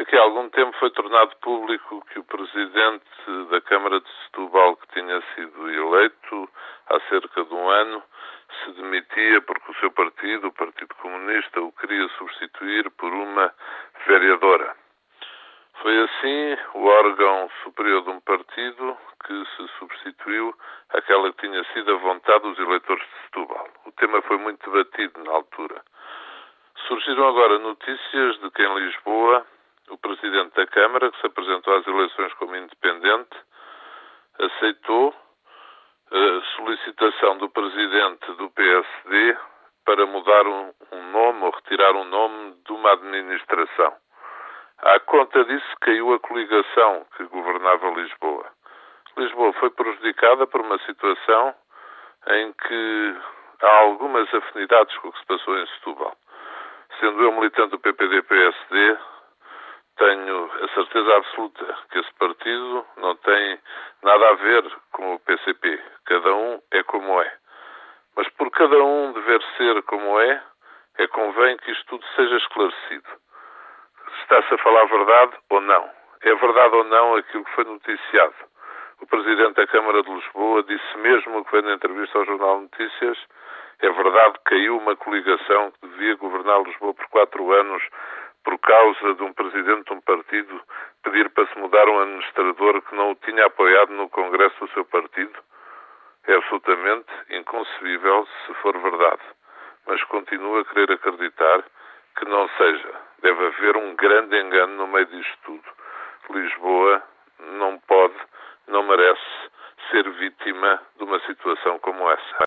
Aqui há algum tempo foi tornado público que o presidente da Câmara de Setúbal, que tinha sido eleito há cerca de um ano, se demitia porque o seu partido, o Partido Comunista, o queria substituir por uma vereadora. Foi assim o órgão superior de um partido que se substituiu àquela que tinha sido a vontade dos eleitores de Setúbal. O tema foi muito debatido na altura. Surgiram agora notícias de que em Lisboa o Presidente da Câmara, que se apresentou às eleições como independente, aceitou a solicitação do Presidente do PSD para mudar um, um nome ou retirar um nome de uma administração. À conta disso caiu a coligação que governava Lisboa. Lisboa foi prejudicada por uma situação em que há algumas afinidades com o que se passou em Setúbal. Sendo eu militante do PPD-PSD, certeza absoluta que esse partido não tem nada a ver com o PCP. Cada um é como é. Mas por cada um dever ser como é, é convém que isto tudo seja esclarecido. Está-se a falar verdade ou não? É verdade ou não aquilo que foi noticiado? O Presidente da Câmara de Lisboa disse mesmo que foi na entrevista ao Jornal Notícias é verdade que caiu uma coligação que devia governar Lisboa por quatro anos por causa de um presidente de um partido pedir para se mudar um administrador que não o tinha apoiado no Congresso do seu partido? É absolutamente inconcebível se for verdade. Mas continuo a querer acreditar que não seja. Deve haver um grande engano no meio disto tudo. Lisboa não pode, não merece ser vítima de uma situação como essa.